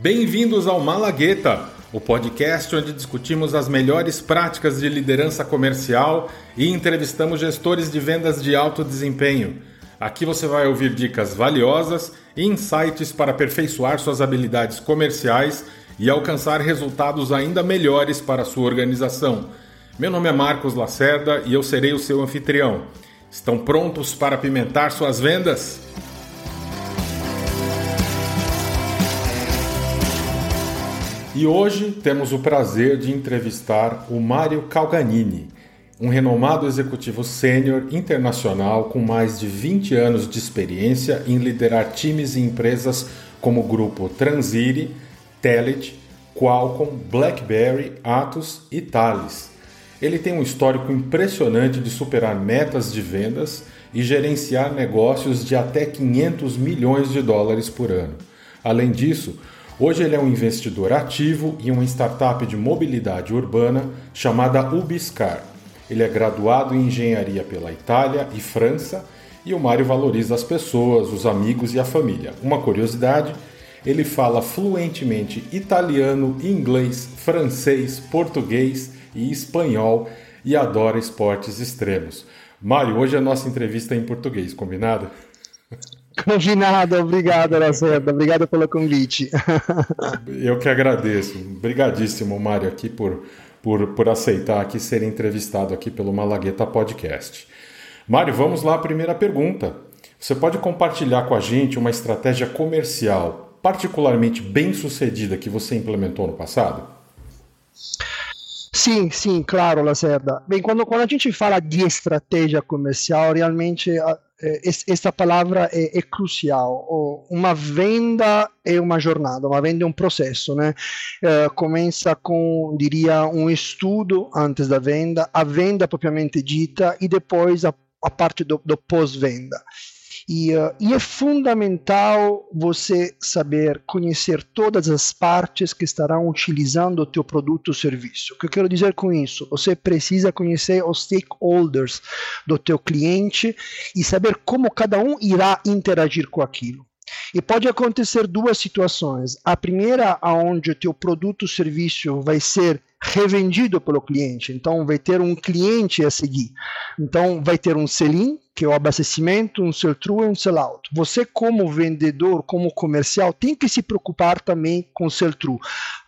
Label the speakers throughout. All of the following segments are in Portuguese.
Speaker 1: Bem-vindos ao Malagueta, o podcast onde discutimos as melhores práticas de liderança comercial e entrevistamos gestores de vendas de alto desempenho. Aqui você vai ouvir dicas valiosas e insights para aperfeiçoar suas habilidades comerciais e alcançar resultados ainda melhores para a sua organização. Meu nome é Marcos Lacerda e eu serei o seu anfitrião. Estão prontos para apimentar suas vendas? E hoje temos o prazer de entrevistar o Mário Calganini, um renomado executivo sênior internacional com mais de 20 anos de experiência em liderar times e empresas como o grupo Transire, Telit, Qualcomm, BlackBerry, Atos e Thales. Ele tem um histórico impressionante de superar metas de vendas e gerenciar negócios de até 500 milhões de dólares por ano. Além disso, Hoje ele é um investidor ativo em uma startup de mobilidade urbana chamada Ubiscar. Ele é graduado em engenharia pela Itália e França e o Mário valoriza as pessoas, os amigos e a família. Uma curiosidade, ele fala fluentemente italiano, inglês, francês, português e espanhol e adora esportes extremos. Mário, hoje a nossa entrevista é em português, combinado?
Speaker 2: Combinado, obrigado, Lacerda. Obrigado pelo convite.
Speaker 1: Eu que agradeço. Obrigadíssimo, Mário, aqui por, por, por aceitar aqui ser entrevistado aqui pelo Malagueta Podcast. Mário, vamos lá à primeira pergunta. Você pode compartilhar com a gente uma estratégia comercial particularmente bem sucedida que você implementou no passado?
Speaker 2: Sim, sim, claro, Lacerda. Bem, quando, quando a gente fala de estratégia comercial, realmente eh, esta palavra é, é, crucial. Uma venda é uma jornada, uma venda é um processo, né? Eh, começa com, diria, um estudo antes da venda, a venda propriamente dita e depois a, a parte do, do pós-venda. E, uh, e, é fundamental você saber conhecer todas as partes que estarão utilizando o teu produto ou serviço. O que eu quero dizer com isso? Você precisa conhecer os stakeholders do teu cliente e saber como cada um irá interagir com aquilo. E pode acontecer duas situações. A primeira, onde o teu produto ou serviço vai ser revendido pelo cliente. Então, vai ter um cliente a seguir. Então, vai ter um sell-in, que é o abastecimento, um sell-through e um sell-out. Você, como vendedor, como comercial, tem que se preocupar também com o sell-through.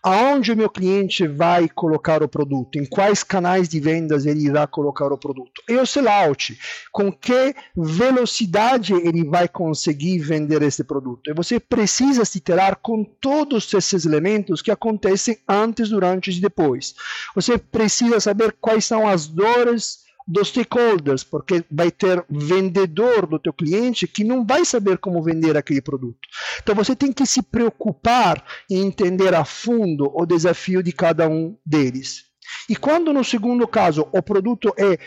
Speaker 2: Aonde o meu cliente vai colocar o produto? Em quais canais de vendas ele irá colocar o produto? E o sell-out? Com que velocidade ele vai conseguir vender esse produto? E você precisa se terar com todos esses elementos que acontecem antes, durante e depois. Você precisa saber quais são as dores dos stakeholders, porque vai ter vendedor do teu cliente que não vai saber como vender aquele produto. Então você tem que se preocupar em entender a fundo o desafio de cada um deles. E quando no segundo caso o produto é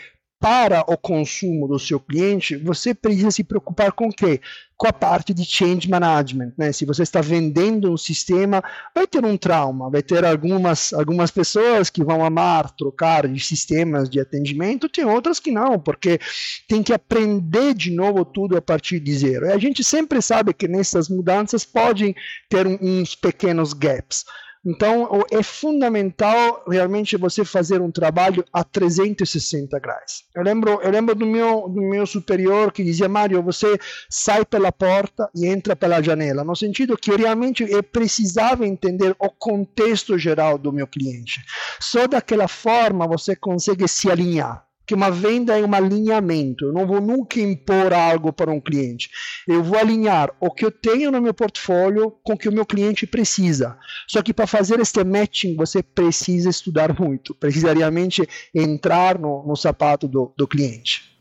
Speaker 2: para o consumo do seu cliente, você precisa se preocupar com o quê? Com a parte de change management. Né? Se você está vendendo um sistema, vai ter um trauma, vai ter algumas, algumas pessoas que vão amar trocar de sistemas de atendimento, tem outras que não, porque tem que aprender de novo tudo a partir de zero. E a gente sempre sabe que nessas mudanças podem ter uns pequenos gaps. Então, é fundamental realmente você fazer um trabalho a 360 graus. Eu lembro, eu lembro do, meu, do meu superior que dizia, Mário, você sai pela porta e entra pela janela, no sentido que realmente eu precisava entender o contexto geral do meu cliente. Só daquela forma você consegue se alinhar que uma venda é um alinhamento. Eu não vou nunca impor algo para um cliente. Eu vou alinhar o que eu tenho no meu portfólio com o que o meu cliente precisa. Só que para fazer este matching, você precisa estudar muito. Precisa realmente entrar no, no sapato do, do cliente.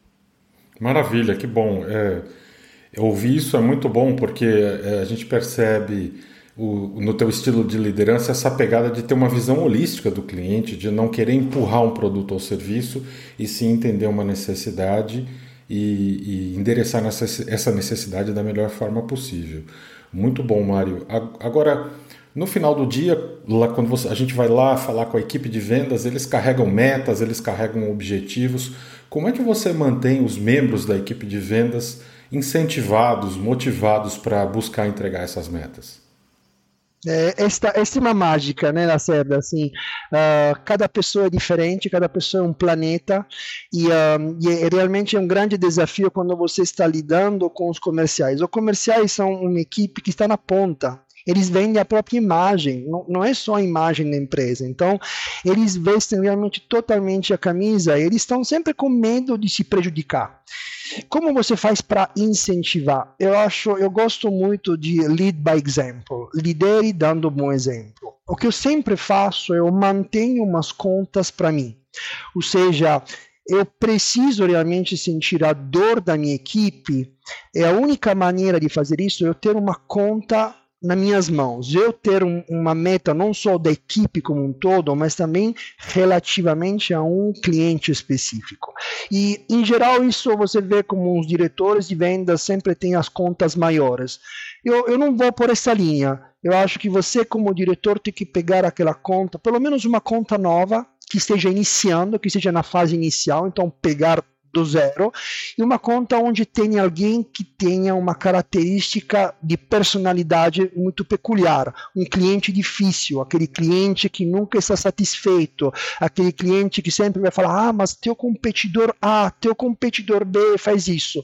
Speaker 1: Maravilha, que bom. É, ouvir isso é muito bom porque é, a gente percebe o, no teu estilo de liderança essa pegada de ter uma visão holística do cliente, de não querer empurrar um produto ou serviço e sim entender uma necessidade e, e endereçar nessa, essa necessidade da melhor forma possível. Muito bom, Mário. Agora, no final do dia, lá quando você, a gente vai lá falar com a equipe de vendas, eles carregam metas, eles carregam objetivos. Como é que você mantém os membros da equipe de vendas incentivados, motivados para buscar entregar essas metas?
Speaker 2: É, esta, esta é uma mágica, né, Lacerda? Assim, uh, cada pessoa é diferente, cada pessoa é um planeta, e, uh, e é, realmente é um grande desafio quando você está lidando com os comerciais. Os comerciais são uma equipe que está na ponta, eles vendem a própria imagem, não, não, é só a imagem da empresa. Então, eles vestem realmente totalmente a camisa, eles estão sempre com medo de se prejudicar. Como você faz para incentivar? Eu acho, eu gosto muito de lead by example, lidere dando bom exemplo. O que eu sempre faço é eu mantenho umas contas para mim. Ou seja, eu preciso realmente sentir a dor da minha equipe. É a única maneira de fazer isso eu ter uma conta nas minhas mãos. Eu ter um, uma meta não só da equipe como um todo, mas também relativamente a um cliente específico. E, em geral, isso você vê como os diretores de vendas sempre têm as contas maiores. Eu, eu não vou por essa linha. Eu acho que você, como diretor, tem que pegar aquela conta, pelo menos uma conta nova, que esteja iniciando, que esteja na fase inicial, então pegar do zero, e uma conta onde tem alguém que tenha uma característica de personalidade muito peculiar, um cliente difícil, aquele cliente que nunca está satisfeito, aquele cliente que sempre vai falar: ah, mas teu competidor A, teu competidor B faz isso.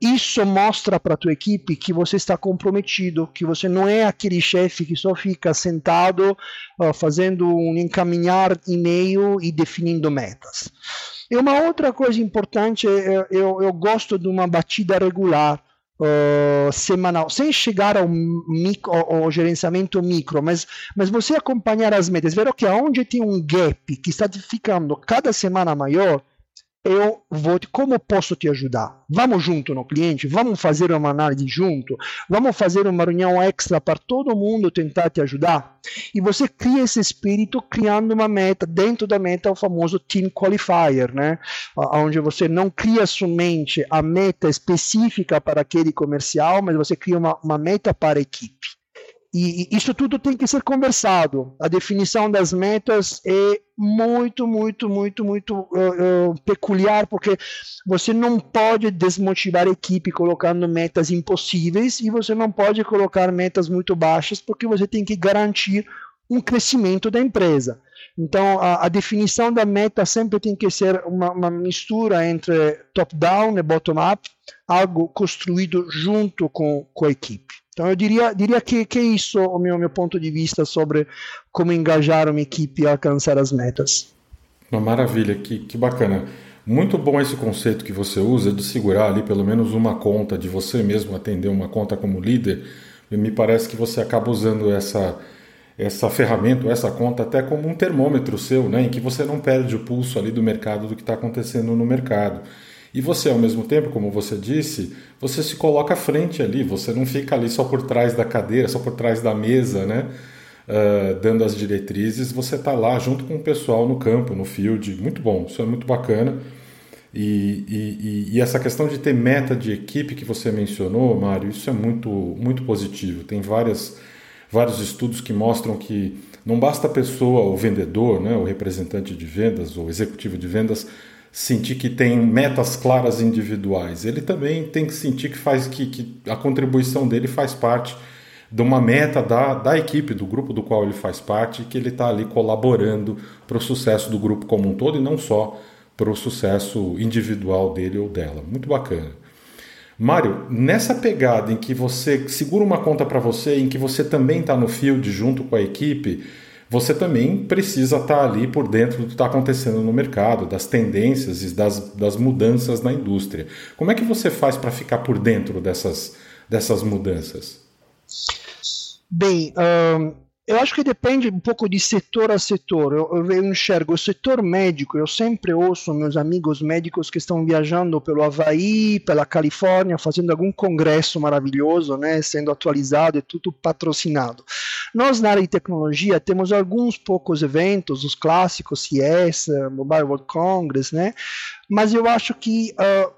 Speaker 2: isso mostra para a tua equipe que você está comprometido, que você não é aquele chefe que só fica sentado uh, fazendo um encaminhar e-mail e definindo metas. E uma outra coisa importante, eu, eu, gosto de uma batida regular. Uh, semanal, sem chegar ao, micro, ao, gerenciamento micro, mas, mas você acompanhar as metas, ver que onde tem um gap que está ficando cada semana maior, eu vou, como posso te ajudar? Vamos junto no cliente, vamos fazer uma análise junto, vamos fazer uma reunião extra para todo mundo tentar te ajudar. E você cria esse espírito criando uma meta, dentro da meta o famoso Team Qualifier, né? Onde você não cria somente a meta específica para aquele comercial, mas você cria uma, uma meta para a equipe. E, isso tudo tem que ser conversado. A definição das metas é muito, muito, muito, muito uh, uh, peculiar, porque você não pode desmotivar a equipe colocando metas impossíveis e você não pode colocar metas muito baixas, porque você tem que garantir um crescimento da empresa. Então, a, a definição da meta sempre tem que ser uma, uma mistura entre top-down e bottom-up, algo construído junto com, com a equipe. Então eu diria, diria que, que é isso o meu, meu ponto de vista sobre como engajar uma equipe a alcançar as metas.
Speaker 1: Uma maravilha, que, que bacana. Muito bom esse conceito que você usa de segurar ali pelo menos uma conta, de você mesmo atender uma conta como líder. Me parece que você acaba usando essa, essa ferramenta, essa conta, até como um termômetro seu, né, em que você não perde o pulso ali do mercado, do que está acontecendo no mercado. E você, ao mesmo tempo, como você disse, você se coloca à frente ali, você não fica ali só por trás da cadeira, só por trás da mesa, né? Uh, dando as diretrizes, você está lá junto com o pessoal no campo, no field. Muito bom, isso é muito bacana. E, e, e, essa questão de ter meta de equipe que você mencionou, Mário, isso é muito, muito positivo. Tem várias, vários estudos que mostram que não basta a pessoa, o vendedor, né, o representante de vendas, o executivo de vendas, sentir que tem metas claras individuais. Ele também tem que sentir que faz que, que a contribuição dele faz parte de uma meta da, da equipe, do grupo do qual ele faz parte, que ele está ali colaborando para o sucesso do grupo como um todo e não só para o sucesso individual dele ou dela. Muito bacana. Mário, nessa pegada em que você segura uma conta para você, em que você também está no field junto com a equipe, você também precisa estar tá ali por dentro do que está acontecendo no mercado, das tendências e das, das mudanças na indústria. Como é que você faz para ficar por dentro dessas, dessas mudanças?
Speaker 2: Bem, eu acho que depende um pouco de setor a setor. Eu, eu, enxergo o setor médico, eu sempre ouço meus amigos médicos que estão viajando pelo Havaí, pela Califórnia, fazendo algum congresso maravilhoso, né, sendo atualizado e tudo patrocinado. Nós, na área de tecnologia, temos alguns poucos eventos, os clássicos CES, Mobile World Congress, né, mas eu acho que, uh,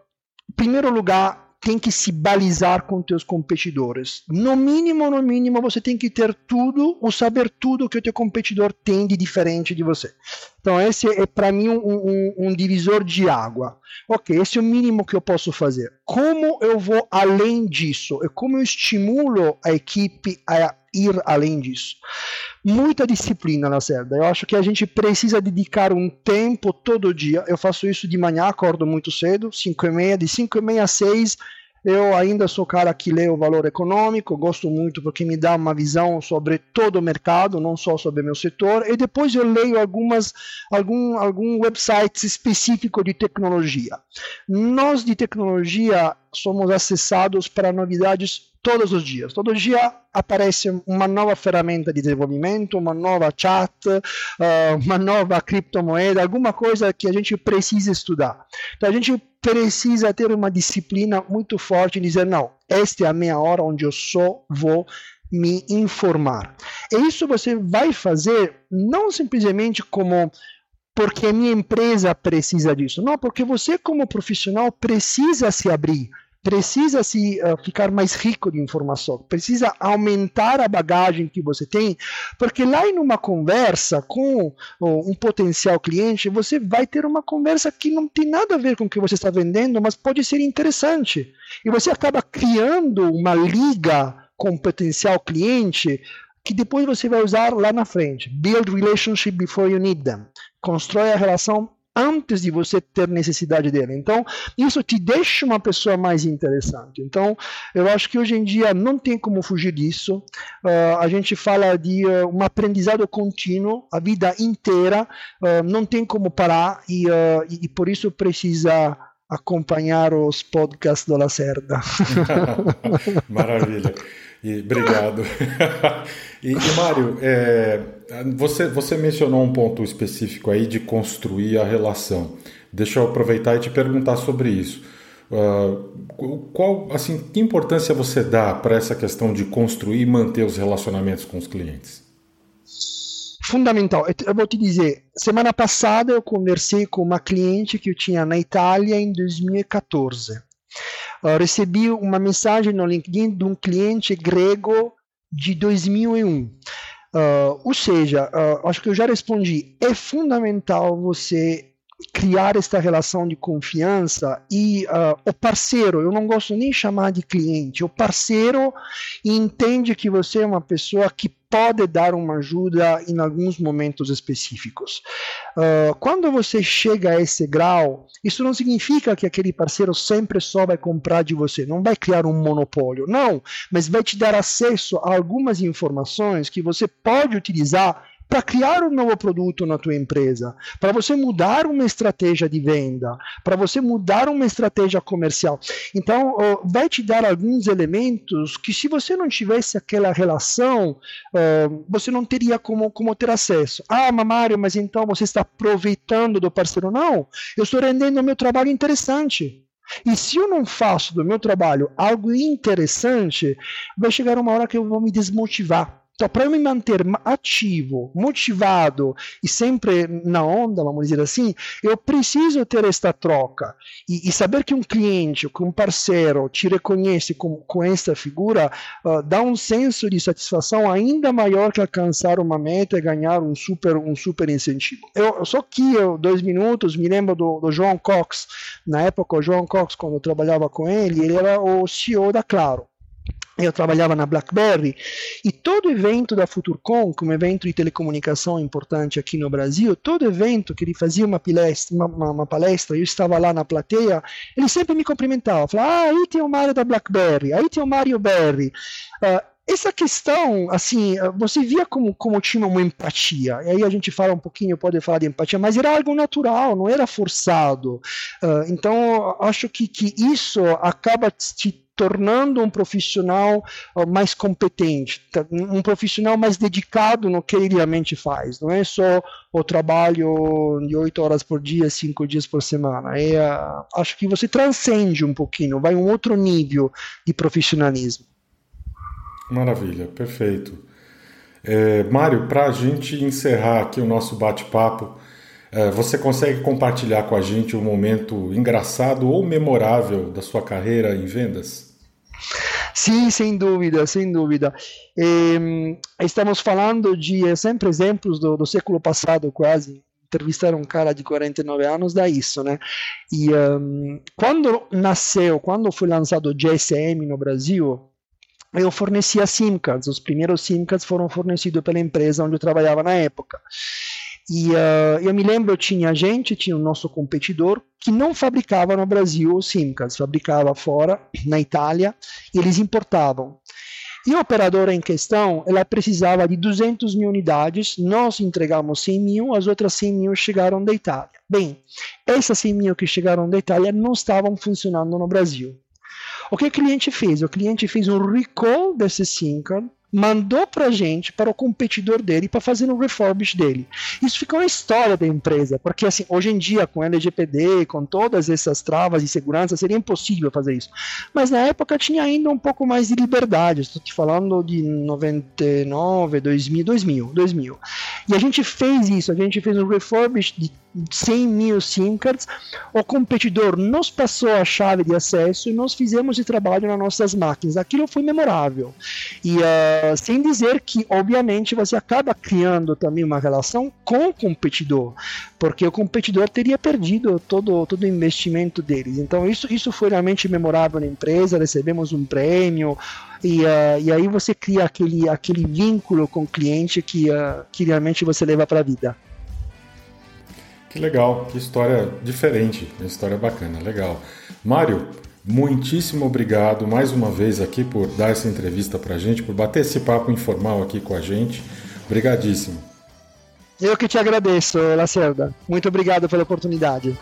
Speaker 2: em primeiro lugar, tem que se balizar com teus competidores. No mínimo, no mínimo, você tem que ter tudo ou saber tudo que o teu competidor tem de diferente de você. Então, esse é para mim um, um, um, divisor de água. Ok, esse é o mínimo que eu posso fazer. Como eu vou além disso? E como eu estimulo a equipe a ir além disso. Muita disciplina, Lacerda. Eu acho que a gente precisa dedicar um tempo todo dia. Eu faço isso de manhã, acordo muito cedo, 5 e meia, de 5 e meia a 6 eu ainda sou cara que lê o valor econômico, gosto muito porque me dá uma visão sobre todo o mercado, não só sobre meu setor, e depois eu leio algumas algum algum websites específico de tecnologia. Nós de tecnologia somos acessados para novidades todos os dias. Todo dia aparece uma nova ferramenta de desenvolvimento, uma nova chat, uh, uma nova criptomoeda, alguma coisa que a gente precisa estudar. Então a gente precisa ter uma disciplina muito forte e dizer: não, esta é a minha hora onde eu só vou me informar. E isso você vai fazer não simplesmente como porque a minha empresa precisa disso, não, porque você como profissional precisa se abrir precisa se uh, ficar mais rico de informação, precisa aumentar a bagagem que você tem, porque lá em uma conversa com uh, um potencial cliente, você vai ter uma conversa que não tem nada a ver com o que você está vendendo, mas pode ser interessante. E você acaba criando uma liga com o potencial cliente que depois você vai usar lá na frente. Build relationship before you need them. Constrói a relação antes de você ter necessidade dele. Então, isso te deixa uma pessoa mais interessante. Então, eu acho que hoje em dia não tem como fugir disso. Uh, a gente fala de uh, um aprendizado contínuo a vida inteira, uh, não tem como parar e, e, por isso precisa acompanhar os podcasts do Lacerda.
Speaker 1: Maravilha. E, obrigado. e, e Mário, é, você, você mencionou um ponto específico aí de construir a relação. Deixa eu aproveitar e te perguntar sobre isso. Uh, qual, assim, que importância você dá para essa questão de construir e manter os relacionamentos com os clientes?
Speaker 2: Fundamental. Eu vou te dizer, semana passada eu conversei com uma cliente que eu tinha na Itália em 2014 uh, recebi uma mensagem no LinkedIn de um cliente grego de 2001. Uh, ou seja, uh, acho que eu já respondi. É fundamental você criar esta relação de confiança e uh, o parceiro, eu não gosto nem chamar de cliente, o parceiro entende que você é uma pessoa que pode dar uma ajuda em alguns momentos específicos. Uh, quando você chega a esse grau, isso não significa que aquele parceiro sempre só vai comprar de você, não vai criar um monopólio, não, mas vai te dar acesso a algumas informações que você pode utilizar para criar um novo produto na tua empresa, para você mudar uma estratégia de venda, para você mudar uma estratégia comercial. Então, vai te dar alguns elementos que, se você não tivesse aquela relação, você não teria como, como ter acesso. Ah, Mário, mas então você está aproveitando do parceiro? Não, eu estou rendendo o meu trabalho interessante. E se eu não faço do meu trabalho algo interessante, vai chegar uma hora que eu vou me desmotivar. Então, para eu me manter ativo, motivado e sempre na onda, vamos dizer assim, eu preciso ter esta troca. E, e saber que um cliente, que um parceiro te reconhece com, com esta figura, uh, dá um senso de satisfação ainda maior que alcançar uma meta e ganhar um super, um super incentivo. Eu só que eu, dois minutos, me lembro do, do João Cox. Na época, o João Cox, quando eu trabalhava com ele, ele era o CEO da Claro eu trabalhava na BlackBerry e todo evento da Futurcom, como evento de telecomunicação importante aqui no Brasil, todo evento que ele fazia uma palestra, uma, uma, palestra, eu estava lá na plateia, ele sempre me cumprimentava, falava, ah, aí tem o Mário da BlackBerry, aí tem o Mário Berry. Uh, essa questão, assim, você via como, como tinha uma empatia, e aí a gente fala um pouquinho, pode falar de empatia, mas era algo natural, não era forçado. Uh, então, acho que, que isso acaba te tornando um profissional mais competente, tá? um profissional mais dedicado no que ele realmente faz. Não é só o trabalho de oito horas por dia, cinco dias por semana. É, acho que você transcende um pouquinho, vai um outro nível de profissionalismo.
Speaker 1: Maravilha, perfeito. É, Mário, para a gente encerrar aqui o nosso bate-papo, você consegue compartilhar com a gente um momento engraçado ou memorável da sua carreira em vendas?
Speaker 2: Sim, sem dúvida, sem dúvida. E, estamos falando de é, sempre exemplos do, do século passado, quase. Entrevistar um cara de 49 anos dá isso, né? E um, quando nasceu, quando foi lançado o GSM no Brasil, eu fornecia SIM cards. Os primeiros SIM cards foram fornecidos pela empresa onde eu trabalhava na época. E uh, eu me lembro, tinha gente, tinha o nosso competidor, que não fabricava no Brasil os SIM cards, fabricava fora, na Itália, e eles importavam. E a operadora em questão, ela precisava de 200 mil unidades, nós entregamos 100 mil, as outras 100 mil chegaram da Itália. Bem, essas 100 mil que chegaram da Itália não estavam funcionando no Brasil. O que o cliente fez? O cliente fez um recall desse SIM card, mandou para gente, para o competidor dele, para fazer um refurbish dele. Isso ficou uma história da empresa, porque assim, hoje em dia, com LGPD, com todas essas travas de segurança, seria impossível fazer isso. Mas na época tinha ainda um pouco mais de liberdade, estou te falando de 99, 2000, 2000, 2000. E a gente fez isso, a gente fez um refurbish de 100 mil SIM cards, o competidor nos passou a chave de acesso e nós fizemos esse trabalho nas nossas máquinas. Aquilo foi memorável. E uh, sem dizer que, obviamente, você acaba criando também uma relação com o competidor, porque o competidor teria perdido todo, todo o investimento deles. Então, isso, isso foi realmente memorável na empresa, recebemos um prêmio. E, uh, e aí você cria aquele, aquele vínculo com o cliente que, uh, que realmente você leva para a vida.
Speaker 1: Que legal, que história diferente, uma história bacana, legal. Mário, muitíssimo obrigado mais uma vez aqui por dar essa entrevista para a gente, por bater esse papo informal aqui com a gente. Obrigadíssimo.
Speaker 2: Eu que te agradeço, Lacerda. Muito obrigado pela oportunidade.